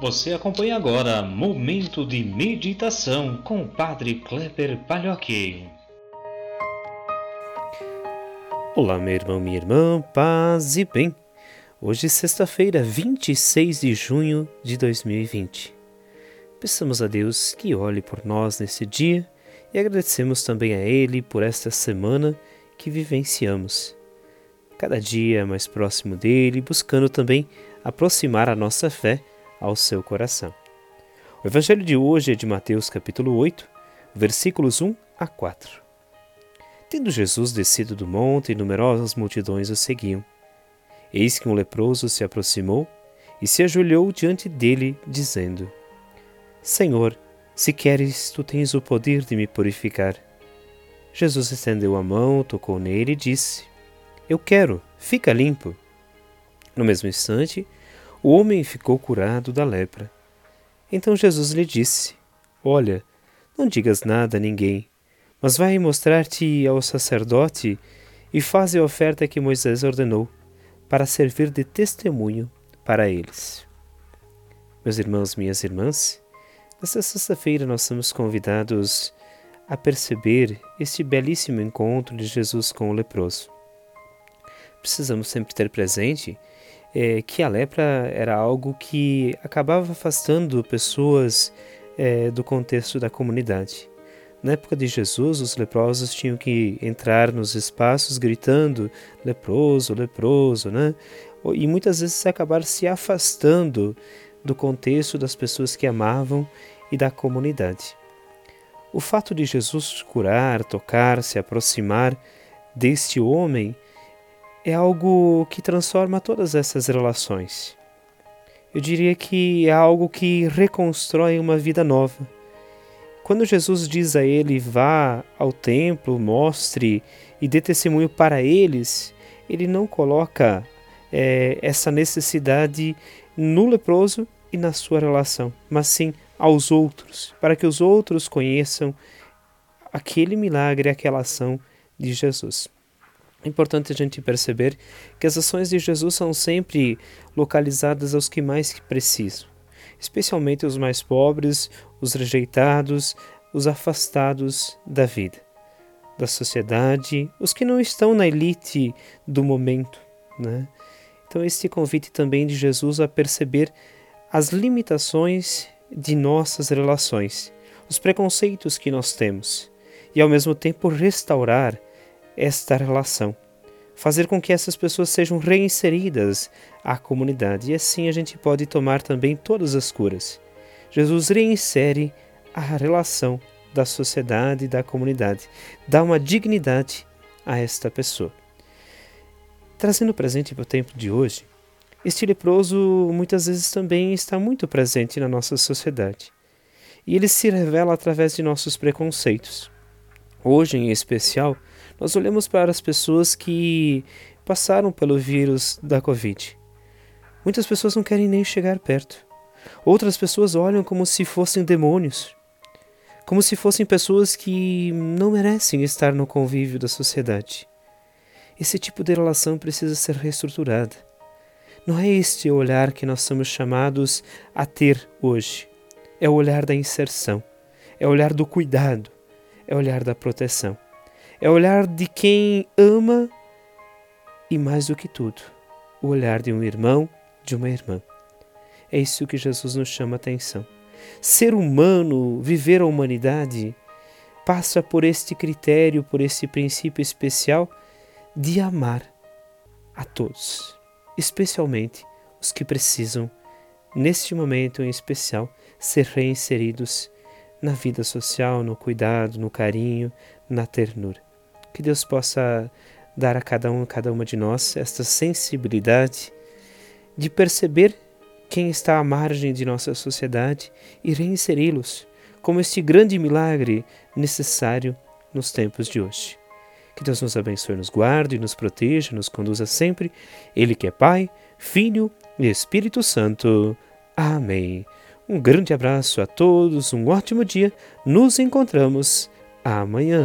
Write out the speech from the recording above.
Você acompanha agora Momento de Meditação com o Padre Kleber Palhoque. Olá, meu irmão, minha irmã, paz e bem. Hoje, sexta-feira, 26 de junho de 2020. Peçamos a Deus que olhe por nós nesse dia e agradecemos também a Ele por esta semana que vivenciamos. Cada dia mais próximo dele, buscando também aproximar a nossa fé ao seu coração. O evangelho de hoje é de Mateus capítulo 8, versículos 1 a 4. Tendo Jesus descido do monte, numerosas multidões o seguiam. Eis que um leproso se aproximou e se ajoelhou diante dele, dizendo: Senhor, se queres, tu tens o poder de me purificar. Jesus estendeu a mão, tocou nele e disse: Eu quero, fica limpo. No mesmo instante, o homem ficou curado da lepra. Então Jesus lhe disse: Olha, não digas nada a ninguém, mas vai mostrar-te ao sacerdote e faze a oferta que Moisés ordenou, para servir de testemunho para eles. Meus irmãos, minhas irmãs, nesta sexta-feira nós somos convidados a perceber este belíssimo encontro de Jesus com o leproso. Precisamos sempre ter presente é, que a lepra era algo que acabava afastando pessoas é, do contexto da comunidade. Na época de Jesus, os leprosos tinham que entrar nos espaços gritando leproso, leproso, né? E muitas vezes acabaram se afastando do contexto das pessoas que amavam e da comunidade. O fato de Jesus curar, tocar, se aproximar deste homem é algo que transforma todas essas relações. Eu diria que é algo que reconstrói uma vida nova. Quando Jesus diz a ele: vá ao templo, mostre e dê testemunho para eles, ele não coloca é, essa necessidade no leproso e na sua relação, mas sim aos outros, para que os outros conheçam aquele milagre, aquela ação de Jesus. É importante a gente perceber que as ações de Jesus são sempre localizadas aos que mais precisam, especialmente os mais pobres, os rejeitados, os afastados da vida, da sociedade, os que não estão na elite do momento. Né? Então, este convite também de Jesus a perceber as limitações de nossas relações, os preconceitos que nós temos, e ao mesmo tempo restaurar esta relação, fazer com que essas pessoas sejam reinseridas à comunidade. E assim a gente pode tomar também todas as curas. Jesus reinsere a relação da sociedade e da comunidade, dá uma dignidade a esta pessoa. Trazendo presente para o tempo de hoje, este leproso muitas vezes também está muito presente na nossa sociedade. E ele se revela através de nossos preconceitos. Hoje, em especial, nós olhamos para as pessoas que passaram pelo vírus da Covid. Muitas pessoas não querem nem chegar perto. Outras pessoas olham como se fossem demônios, como se fossem pessoas que não merecem estar no convívio da sociedade. Esse tipo de relação precisa ser reestruturada. Não é este o olhar que nós somos chamados a ter hoje. É o olhar da inserção, é o olhar do cuidado, é o olhar da proteção. É o olhar de quem ama e, mais do que tudo, o olhar de um irmão, de uma irmã. É isso que Jesus nos chama a atenção. Ser humano, viver a humanidade, passa por este critério, por esse princípio especial de amar a todos, especialmente os que precisam, neste momento em especial, ser reinseridos na vida social, no cuidado, no carinho, na ternura. Que Deus possa dar a cada um, a cada uma de nós esta sensibilidade de perceber quem está à margem de nossa sociedade e reinseri-los como este grande milagre necessário nos tempos de hoje. Que Deus nos abençoe, nos guarde, nos proteja, nos conduza sempre. Ele que é Pai, Filho e Espírito Santo. Amém. Um grande abraço a todos, um ótimo dia. Nos encontramos amanhã.